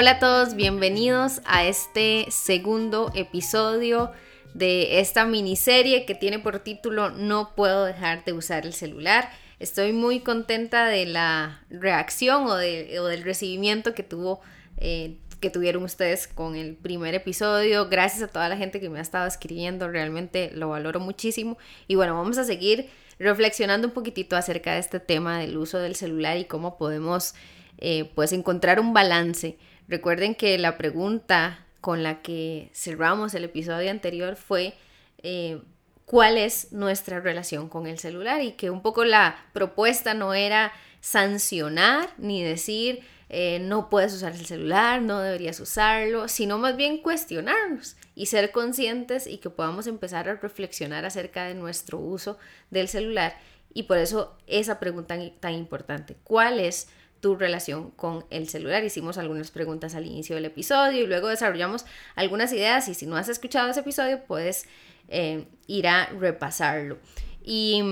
Hola a todos, bienvenidos a este segundo episodio de esta miniserie que tiene por título No puedo dejar de usar el celular. Estoy muy contenta de la reacción o, del recibimiento que tuvo eh, que tuvieron ustedes con el primer episodio. Gracias a toda la gente que me ha estado escribiendo, realmente lo valoro muchísimo. Y bueno, vamos a seguir reflexionando un poquitito acerca de este tema del uso del celular y cómo podemos eh, pues encontrar un balance. Recuerden que la pregunta con la que cerramos el episodio anterior fue eh, cuál es nuestra relación con el celular y que un poco la propuesta no era sancionar ni decir eh, no puedes usar el celular, no deberías usarlo, sino más bien cuestionarnos y ser conscientes y que podamos empezar a reflexionar acerca de nuestro uso del celular. Y por eso esa pregunta tan importante, ¿cuál es tu relación con el celular? Hicimos algunas preguntas al inicio del episodio y luego desarrollamos algunas ideas y si no has escuchado ese episodio puedes eh, ir a repasarlo. Y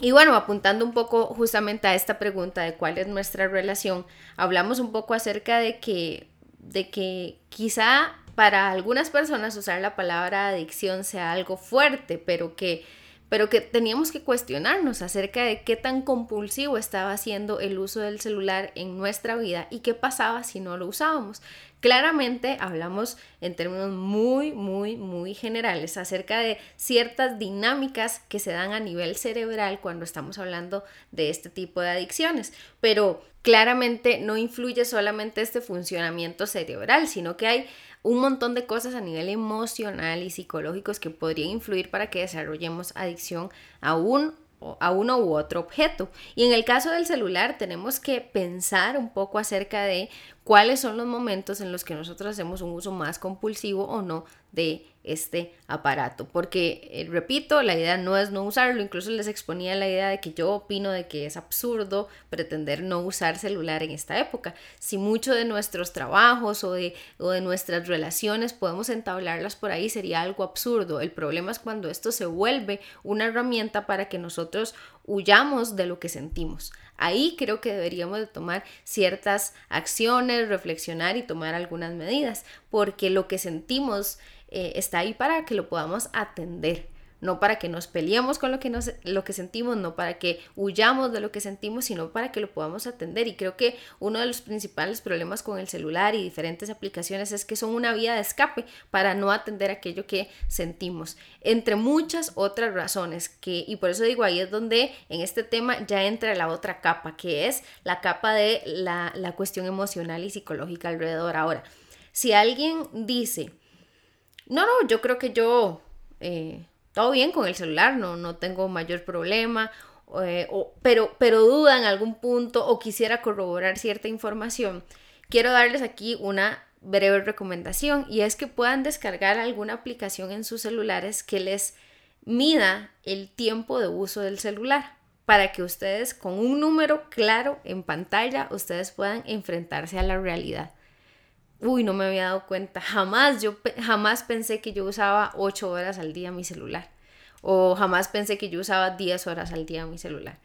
y bueno, apuntando un poco justamente a esta pregunta de cuál es nuestra relación, hablamos un poco acerca de que, de que quizá para algunas personas usar la palabra adicción sea algo fuerte, pero que, pero que teníamos que cuestionarnos acerca de qué tan compulsivo estaba siendo el uso del celular en nuestra vida y qué pasaba si no lo usábamos. Claramente hablamos en términos muy, muy, muy generales acerca de ciertas dinámicas que se dan a nivel cerebral cuando estamos hablando de este tipo de adicciones, pero claramente no influye solamente este funcionamiento cerebral, sino que hay un montón de cosas a nivel emocional y psicológicos que podrían influir para que desarrollemos adicción a un a uno u otro objeto. Y en el caso del celular tenemos que pensar un poco acerca de cuáles son los momentos en los que nosotros hacemos un uso más compulsivo o no de este aparato. Porque, eh, repito, la idea no es no usarlo, incluso les exponía la idea de que yo opino de que es absurdo pretender no usar celular en esta época. Si mucho de nuestros trabajos o de, o de nuestras relaciones podemos entablarlas por ahí, sería algo absurdo. El problema es cuando esto se vuelve una herramienta para que nosotros huyamos de lo que sentimos. Ahí creo que deberíamos de tomar ciertas acciones, reflexionar y tomar algunas medidas, porque lo que sentimos eh, está ahí para que lo podamos atender no para que nos peleemos con lo que, nos, lo que sentimos, no para que huyamos de lo que sentimos, sino para que lo podamos atender. Y creo que uno de los principales problemas con el celular y diferentes aplicaciones es que son una vía de escape para no atender aquello que sentimos, entre muchas otras razones. Que, y por eso digo, ahí es donde en este tema ya entra la otra capa, que es la capa de la, la cuestión emocional y psicológica alrededor. Ahora, si alguien dice, no, no, yo creo que yo... Eh, todo bien con el celular, no, no tengo mayor problema, eh, pero, pero duda en algún punto o quisiera corroborar cierta información, quiero darles aquí una breve recomendación y es que puedan descargar alguna aplicación en sus celulares que les mida el tiempo de uso del celular para que ustedes con un número claro en pantalla ustedes puedan enfrentarse a la realidad. Uy, no me había dado cuenta. Jamás yo jamás pensé que yo usaba 8 horas al día mi celular. O jamás pensé que yo usaba 10 horas al día mi celular.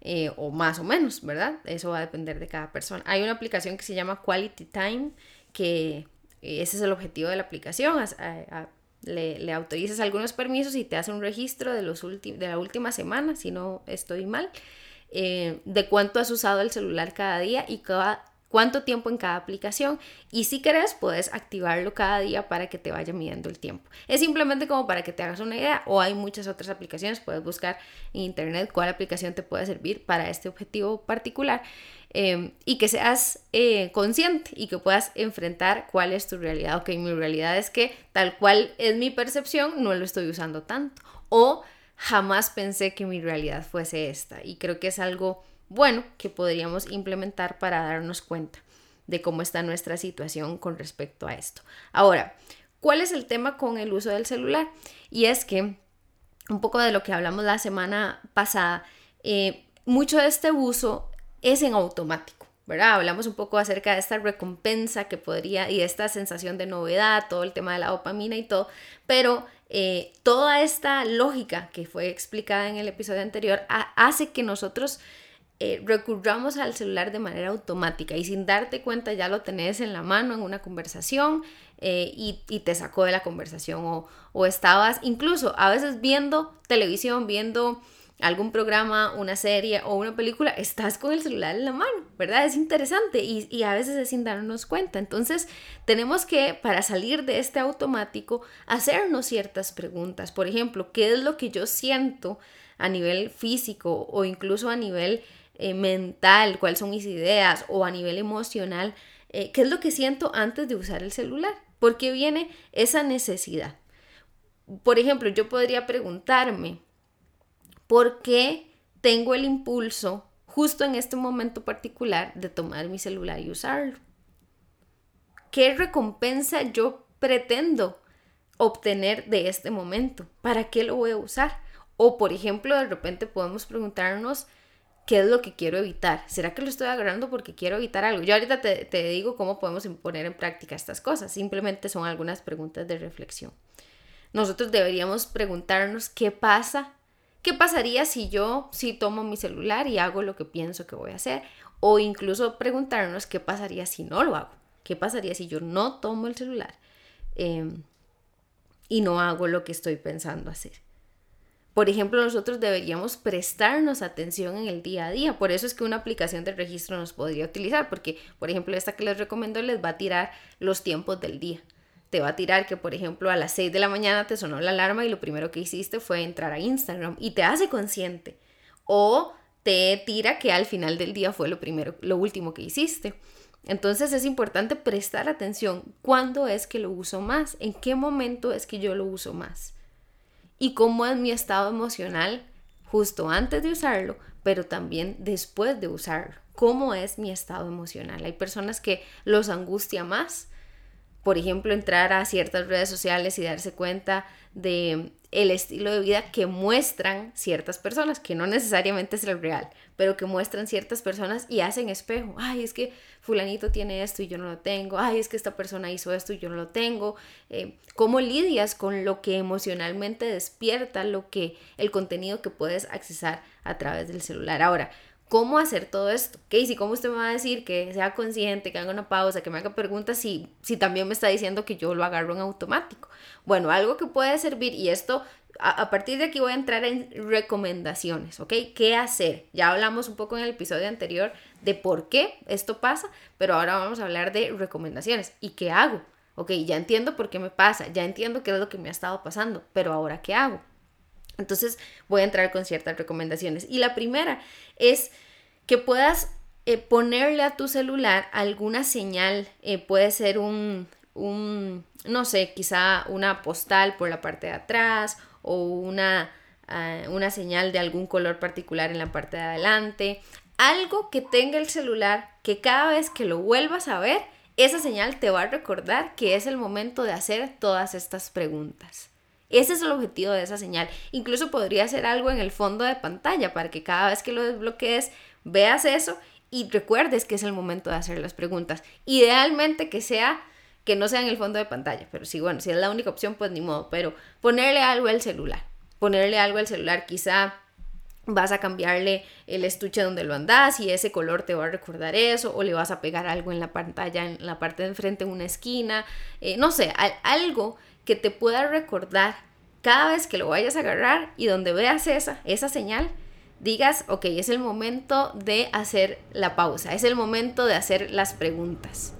Eh, o más o menos, ¿verdad? Eso va a depender de cada persona. Hay una aplicación que se llama Quality Time, que ese es el objetivo de la aplicación. le, le, autorizas algunos permisos y te hace un registro de, los de la última semana, si no estoy mal, eh, de cuánto has usado el celular cada día y cada, cuánto tiempo en cada aplicación y si querés puedes activarlo cada día para que te vaya midiendo el tiempo. Es simplemente como para que te hagas una idea o hay muchas otras aplicaciones, puedes buscar en internet cuál aplicación te puede servir para este objetivo particular em, y que seas eh, consciente y que puedas enfrentar cuál es tu realidad. Ok, mi realidad es que tal cual es mi percepción, no lo estoy usando tanto o jamás pensé que mi realidad fuese esta y creo que es algo bueno que podríamos implementar para darnos cuenta de cómo está nuestra situación con respecto a esto. Ahora, ¿cuál es el tema con el uso del celular? Y es que, un poco de lo que hablamos la semana pasada, eh, mucho de este uso es en automático. ¿verdad? Hablamos un poco acerca de esta recompensa que podría y esta sensación de novedad, todo el tema de la dopamina y todo, pero eh, toda esta lógica que fue explicada en el episodio anterior hace que nosotros eh, recurramos al celular de manera automática y sin darte cuenta ya lo tenés en la mano en una conversación eh, y, te sacó de la conversación o, o estabas incluso a veces viendo televisión, viendo algún programa, una serie o una película, estás con el celular en la mano, ¿verdad? Es interesante y, a veces es sin darnos cuenta. Entonces, tenemos que, para salir de este automático, hacernos ciertas preguntas. Por ejemplo, ¿qué es lo que yo siento a nivel físico o incluso a nivel eh, mental? ¿Cuáles son mis ideas? O a nivel emocional, eh, ¿qué es lo que siento antes de usar el celular? Porque viene esa necesidad. Por ejemplo, yo podría preguntarme, ¿Por qué tengo el impulso justo en este momento particular de tomar mi celular y usarlo? ¿Qué recompensa yo pretendo obtener de este momento? ¿Para qué lo voy a usar? O por ejemplo, de repente podemos preguntarnos, ¿qué es lo que quiero evitar? ¿Será que lo estoy agarrando porque quiero evitar algo? Yo ahorita te, te, digo cómo podemos poner en práctica estas cosas. Simplemente son algunas preguntas de reflexión. Nosotros deberíamos preguntarnos qué pasa ¿Qué pasaría si yo si tomo mi celular y hago lo que pienso que voy a hacer? O incluso preguntarnos qué pasaría si no lo hago. ¿Qué pasaría si yo no tomo el celular em, y no hago lo que estoy pensando hacer? Por ejemplo, nosotros deberíamos prestarnos atención en el día a día. Por eso es que una aplicación de registro nos podría utilizar, porque, por ejemplo, esta que les recomiendo les va a tirar los tiempos del día te va a tirar que, por ejemplo, a las 6 de la mañana te sonó la alarma y lo primero que hiciste fue entrar a Instagram y te hace consciente. O te tira que al final del día fue lo primero, lo último que hiciste. Entonces es importante prestar atención cuándo es que lo uso más, en qué momento es que yo lo uso más y cómo es mi estado emocional justo antes de usarlo, pero también después de usarlo. ¿Cómo es mi estado emocional? Hay personas que los angustia más por ejemplo, entrar a ciertas redes sociales y darse cuenta de el estilo de vida que muestran ciertas personas, que no necesariamente es el real, pero que muestran ciertas personas y hacen espejo. Ay, es que fulanito tiene esto y yo no lo tengo. Ay, es que esta persona hizo esto y yo no lo tengo. Eh, ¿Cómo lidias con lo que emocionalmente despierta, lo que el contenido que puedes accesar a través del celular? Ahora, ¿Cómo hacer todo esto? Casey, ¿cómo usted me va a decir que sea consciente, que haga una pausa, que me haga preguntas si, si también me está diciendo que yo lo agarro en automático? Bueno, algo que puede servir, y esto a, partir de aquí voy a entrar en recomendaciones, ¿ok? ¿Qué hacer? Ya hablamos un poco en el episodio anterior de por qué esto pasa, pero ahora vamos a hablar de recomendaciones. ¿Y qué hago? Ok, ya entiendo por qué me pasa, ya entiendo qué es lo que me ha estado pasando, pero ahora ¿qué hago? Entonces voy a entrar con ciertas recomendaciones. Y la primera es que puedas eh, ponerle a tu celular alguna señal. Eh, puede ser un, un, no sé, quizá una postal por la parte de atrás o una, ah, una señal de algún color particular en la parte de adelante. Algo que tenga el celular que cada vez que lo vuelvas a ver, esa señal te va a recordar que es el momento de hacer todas estas preguntas. Ese es el objetivo de esa señal. Incluso podría ser algo en el fondo de pantalla para que cada vez que lo desbloquees veas eso y recuerdes que es el momento de hacer las preguntas. Idealmente que sea que no sea en el fondo de pantalla, pero sí, bueno, si es la única opción, pues ni modo, pero ponerle algo al celular, ponerle algo al celular, quizá vas a cambiarle el estuche donde lo andas y ese color te va a recordar eso, o le vas a pegar algo en la pantalla, en la parte de enfrente, en una esquina, eh, no sé, algo que te pueda recordar cada vez que lo vayas a agarrar y donde veas esa, esa señal, digas, ok, es el momento de hacer la pausa, es el momento de hacer las preguntas.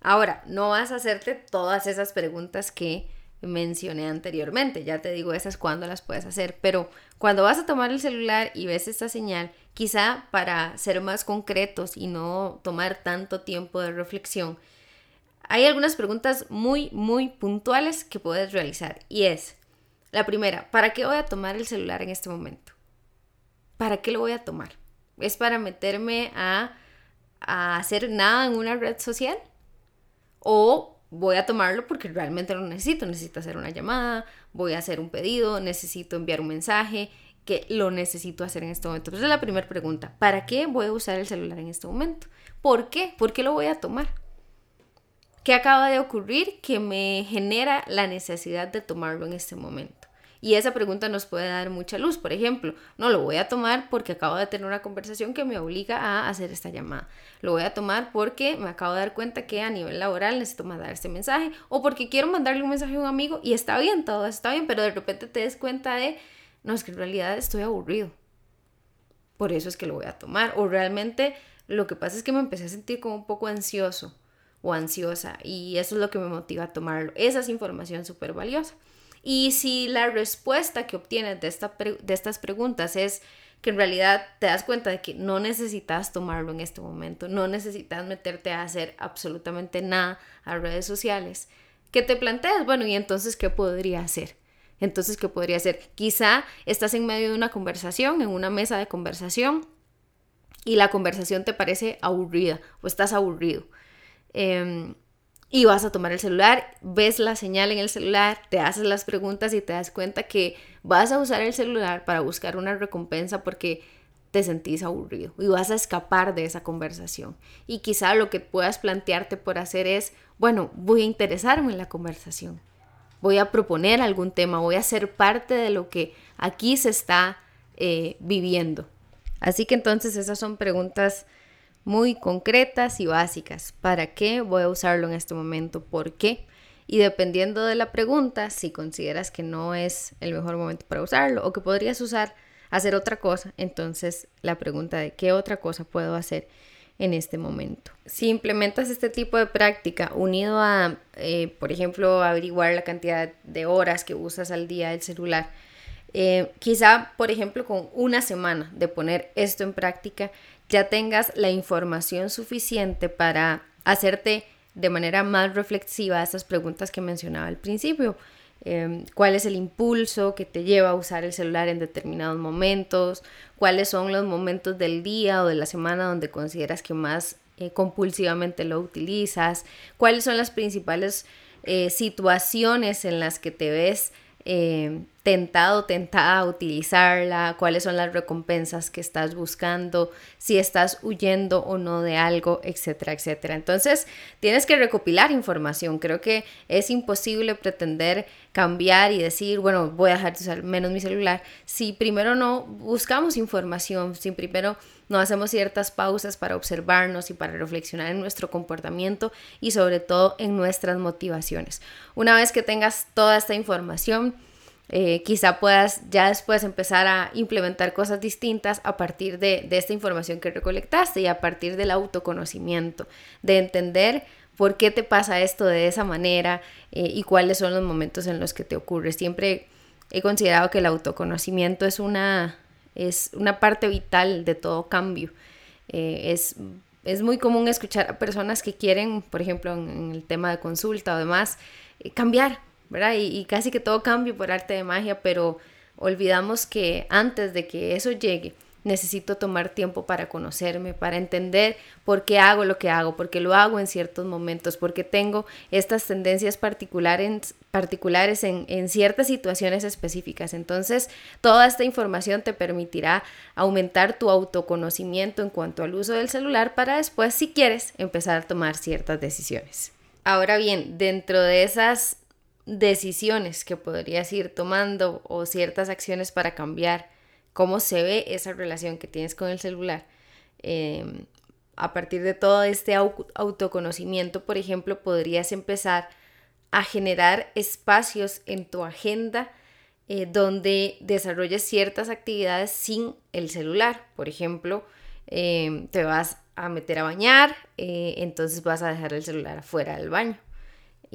Ahora, no vas a hacerte todas esas preguntas que mencioné anteriormente, ya te digo esas cuándo las puedes hacer, pero cuando vas a tomar el celular y ves esta señal, quizá para ser más concretos y no tomar tanto tiempo de reflexión, hay algunas preguntas muy, muy puntuales que puedes realizar y es, la primera, ¿para qué voy a tomar el celular en este momento? ¿Para qué lo voy a tomar? ¿Es para meterme a, a hacer nada en una red social? ¿O voy a tomarlo porque realmente lo necesito? Necesito hacer una llamada, voy a hacer un pedido, necesito enviar un mensaje que lo necesito hacer en este momento. Entonces, es la primera pregunta. ¿Para qué voy a usar el celular en este momento? ¿Por qué? ¿Por qué lo voy a tomar? ¿Qué acaba de ocurrir que me genera la necesidad de tomarlo en este momento? Y esa pregunta nos puede dar mucha luz. Por ejemplo, no lo voy a tomar porque acabo de tener una conversación que me obliga a hacer esta llamada. Lo voy a tomar porque me acabo de dar cuenta que a nivel laboral necesito mandar este mensaje o porque quiero mandarle un mensaje a un amigo y está bien, todo está bien, pero de repente te des cuenta de, no, es que en realidad estoy aburrido. Por eso es que lo voy a tomar. O realmente lo que pasa es que me empecé a sentir como un poco ansioso o ansiosa y eso es lo que me motiva a tomarlo. Esa es información súper valiosa. Y si la respuesta que obtienes de, esta de estas preguntas es que en realidad te das cuenta de que no necesitas tomarlo en este momento, no necesitas meterte a hacer absolutamente nada a redes sociales, que te planteas, bueno, ¿y entonces qué podría hacer? Entonces, ¿qué podría hacer? Quizá estás en medio de una conversación, en una mesa de conversación, y la conversación te parece aburrida o estás aburrido. Eh, y vas a tomar el celular, ves la señal en el celular, te haces las preguntas y te das cuenta que vas a usar el celular para buscar una recompensa porque te sentís aburrido y vas a escapar de esa conversación. Y quizá lo que puedas plantearte por hacer es, bueno, voy a interesarme en la conversación, voy a proponer algún tema, voy a ser parte de lo que aquí se está eh, viviendo. Así que entonces esas son preguntas muy concretas y básicas. ¿Para qué voy a usarlo en este momento? ¿Por qué? Y dependiendo de la pregunta, si consideras que no es el mejor momento para usarlo o que podrías usar hacer otra cosa, entonces la pregunta de qué otra cosa puedo hacer en este momento. Si implementas este tipo de práctica unido a, eh, por ejemplo, averiguar la cantidad de horas que usas al día el celular, eh, quizá, por ejemplo, con una semana de poner esto en práctica, ya tengas la información suficiente para hacerte de manera más reflexiva esas preguntas que mencionaba al principio. Em, cuál es el impulso que te lleva a usar el celular en determinados momentos, cuáles son los momentos del día o de la semana donde consideras que más eh, compulsivamente lo utilizas, cuáles son las principales eh, situaciones en las que te ves eh, tentado, tentada a utilizarla, cuáles son las recompensas que estás buscando, si estás huyendo o no de algo, etcétera, etcétera. Entonces, tienes que recopilar información. Creo que es imposible pretender cambiar y decir, bueno, voy a dejar de usar menos mi celular, si primero no buscamos información, si primero no hacemos ciertas pausas para observarnos y para reflexionar en nuestro comportamiento y sobre todo en nuestras motivaciones. Una vez que tengas toda esta información, eh, quizá puedas ya después empezar a implementar cosas distintas a partir de, esta información que recolectaste y a partir del autoconocimiento, de entender por qué te pasa esto de esa manera eh, y cuáles son los momentos en los que te ocurre. Siempre he considerado que el autoconocimiento es una, es una parte vital de todo cambio. Eh, es, es, muy común escuchar a personas que quieren, por ejemplo, en, el tema de consulta o demás, cambiar, Y, casi que todo cambia por arte de magia, pero olvidamos que antes de que eso llegue, necesito tomar tiempo para conocerme, para entender por qué hago lo que hago, por qué lo hago en ciertos momentos, porque tengo estas tendencias particulares, particulares en, ciertas situaciones específicas. Entonces, toda esta información te permitirá aumentar tu autoconocimiento en cuanto al uso del celular para después, si quieres, empezar a tomar ciertas decisiones. Ahora bien, dentro de esas decisiones que podrías ir tomando o ciertas acciones para cambiar cómo se ve esa relación que tienes con el celular. Em, a partir de todo este autoconocimiento, por ejemplo, podrías empezar a generar espacios en tu agenda eh, donde desarrolles ciertas actividades sin el celular. Por ejemplo, em, te vas a meter a bañar, eh, entonces vas a dejar el celular afuera del baño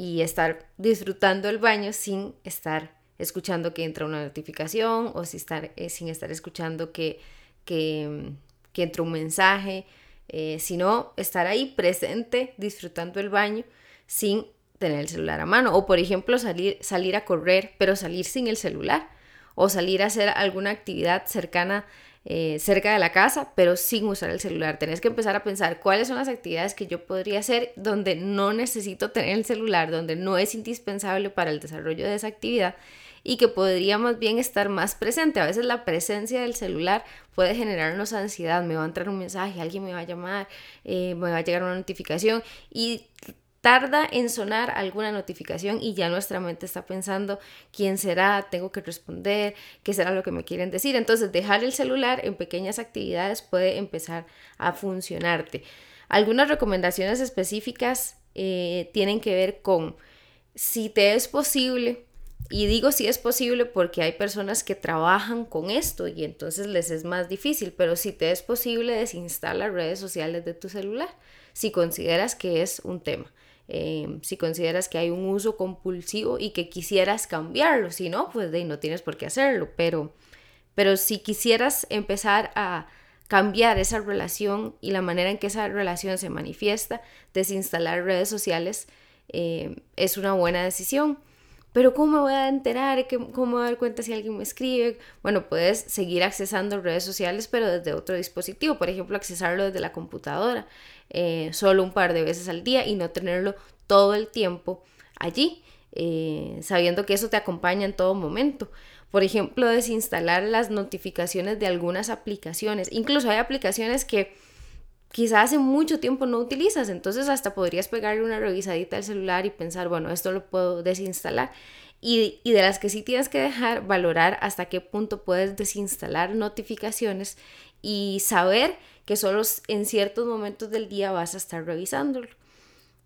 y estar disfrutando el baño sin estar escuchando que entra una notificación o si estar, eh, sin estar escuchando que, que, que entra un mensaje, eh, sino estar ahí presente disfrutando el baño sin tener el celular a mano. O por ejemplo salir, salir a correr pero salir sin el celular o salir a hacer alguna actividad cercana eh, cerca de la casa, pero sin usar el celular. Tenés que empezar a pensar cuáles son las actividades que yo podría hacer donde no necesito tener el celular, donde no es indispensable para el desarrollo de esa actividad y que podría más bien estar más presente. A veces la presencia del celular puede generarnos ansiedad, me va a entrar un mensaje, alguien me va a llamar, eh, me va a llegar una notificación y tarda en sonar alguna notificación y ya nuestra mente está pensando quién será, tengo que responder, qué será lo que me quieren decir. Entonces, dejar el celular en pequeñas actividades puede empezar a funcionarte. Algunas recomendaciones específicas eh, tienen que ver con si te es posible, y digo si es posible porque hay personas que trabajan con esto y entonces les es más difícil, pero si te es posible desinstala redes sociales de tu celular, si consideras que es un tema. Eh, si consideras que hay un uso compulsivo y que quisieras cambiarlo, si no, pues de, no tienes por qué hacerlo, pero, pero si quisieras empezar a cambiar esa relación y la manera en que esa relación se manifiesta, desinstalar redes sociales eh, es una buena decisión. Pero ¿cómo me voy a enterar? ¿Cómo me voy a dar cuenta si alguien me escribe? Bueno, puedes seguir accesando redes sociales, pero desde otro dispositivo. Por ejemplo, accesarlo desde la computadora, eh, solo un par de veces al día y no tenerlo todo el tiempo allí, eh, sabiendo que eso te acompaña en todo momento. Por ejemplo, desinstalar las notificaciones de algunas aplicaciones. Incluso hay aplicaciones que quizás hace mucho tiempo no utilizas, entonces hasta podrías pegarle una revisadita al celular y pensar, bueno, esto lo puedo desinstalar. Y, y, de las que sí tienes que dejar, valorar hasta qué punto puedes desinstalar notificaciones y saber que solo en ciertos momentos del día vas a estar revisándolo.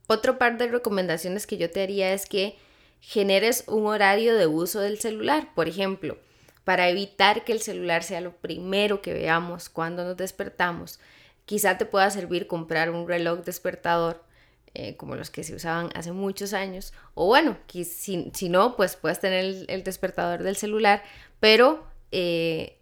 Otro par de recomendaciones que yo te haría es que generes un horario de uso del celular, por ejemplo, para evitar que el celular sea lo primero que veamos cuando nos despertamos Quizá te pueda servir comprar un reloj despertador eh, como los que se usaban hace muchos años. O bueno, si, si no, pues puedes tener el, despertador del celular, pero eh,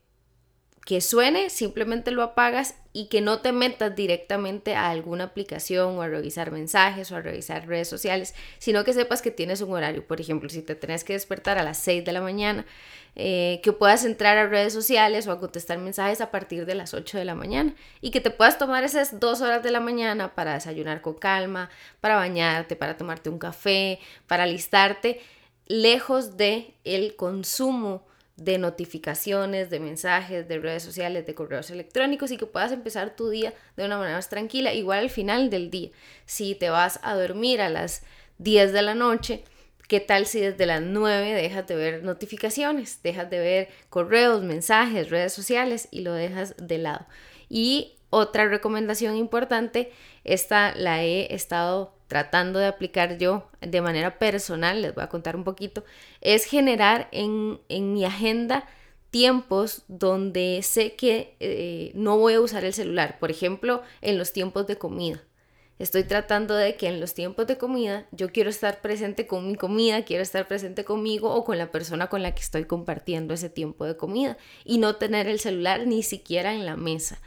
que suene, simplemente lo apagas y que no te metas directamente a alguna aplicación o a revisar mensajes o a revisar redes sociales, sino que sepas que tienes un horario. Por ejemplo, si te tenés que despertar a las 6 de la mañana, eh, que puedas entrar a redes sociales o a contestar mensajes a partir de las 8 de la mañana y que te puedas tomar esas dos horas de la mañana para desayunar con calma, para bañarte, para tomarte un café, para listarte lejos de el consumo de notificaciones, de mensajes, de redes sociales, de correos electrónicos y que puedas empezar tu día de una manera más tranquila, igual al final del día. Si te vas a dormir a las 10 de la noche, ¿qué tal si desde las 9 dejas de ver notificaciones, dejas de ver correos, mensajes, redes sociales y lo dejas de lado? Y otra recomendación importante, esta la he estado tratando de aplicar yo de manera personal, les voy a contar un poquito, es generar en, mi agenda tiempos donde sé que eh, no voy a usar el celular, por ejemplo, en los tiempos de comida. Estoy tratando de que en los tiempos de comida yo quiero estar presente con mi comida, quiero estar presente conmigo o con la persona con la que estoy compartiendo ese tiempo de comida y no tener el celular ni siquiera en la mesa.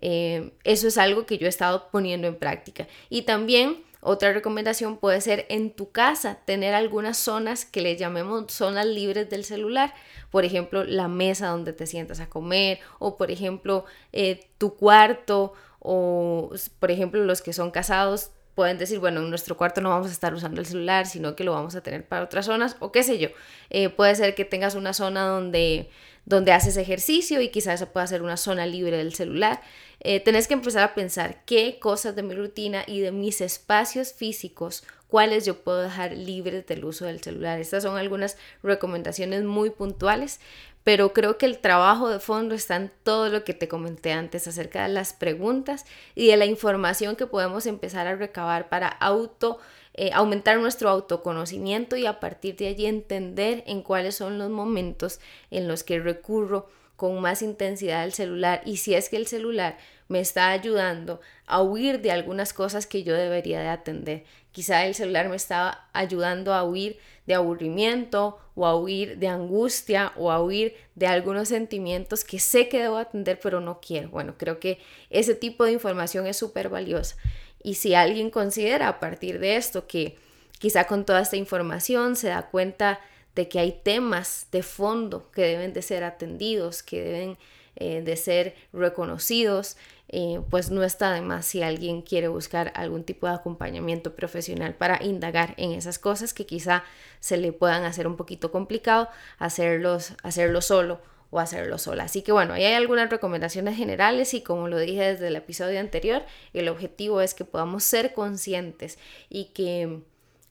Eh, eso es algo que yo he estado poniendo en práctica. Y también otra recomendación puede ser en tu casa tener algunas zonas que le llamemos zonas libres del celular. Por ejemplo, la mesa donde te sientas a comer o por ejemplo eh, tu cuarto o por ejemplo los que son casados pueden decir, bueno, en nuestro cuarto no vamos a estar usando el celular, sino que lo vamos a tener para otras zonas, o qué sé yo. Eh, puede ser que tengas una zona donde, donde haces ejercicio y quizás pueda ser una zona libre del celular. Eh, tenés que empezar a pensar qué cosas de mi rutina y de mis espacios físicos, cuáles yo puedo dejar libres del uso del celular. Estas son algunas recomendaciones muy puntuales, pero creo que el trabajo de fondo está en todo lo que te comenté antes acerca de las preguntas y de la información que podemos empezar a recabar para auto eh, aumentar nuestro autoconocimiento y a partir de allí entender en cuáles son los momentos en los que recurro con más intensidad el celular y si es que el celular me está ayudando a huir de algunas cosas que yo debería de atender. Quizá el celular me estaba ayudando a huir de aburrimiento o a huir de angustia o a huir de algunos sentimientos que sé que debo atender pero no quiero. Bueno, creo que ese tipo de información es súper valiosa. Y si alguien considera a partir de esto que quizá con toda esta información se da cuenta de que hay temas de fondo que deben de ser atendidos, que deben eh, de ser reconocidos, eh, pues no está de más si alguien quiere buscar algún tipo de acompañamiento profesional para indagar en esas cosas que quizá se le puedan hacer un poquito complicado hacerlos, hacerlo solo o hacerlo sola. Así que bueno, ahí hay algunas recomendaciones generales y como lo dije desde el episodio anterior, el objetivo es que podamos ser conscientes y que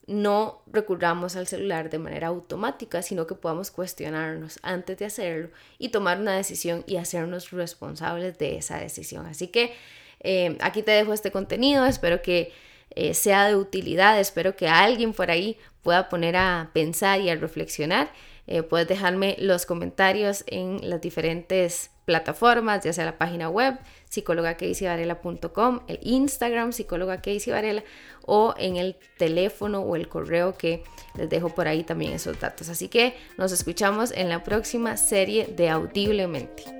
no recurramos al celular de manera automática, sino que podamos cuestionarnos antes de hacerlo y tomar una decisión y hacernos responsables de esa decisión. Así que eh, aquí te dejo este contenido, espero que eh, sea de utilidad, espero que alguien por ahí pueda poner a pensar y a reflexionar. Eh, puedes dejarme los comentarios en las diferentes plataformas, ya sea la página web psicólogaCaseyvarela.com, el Instagram psicóloga Varela o en el teléfono o el correo que les dejo por ahí también esos datos. Así que nos escuchamos en la próxima serie de Audiblemente.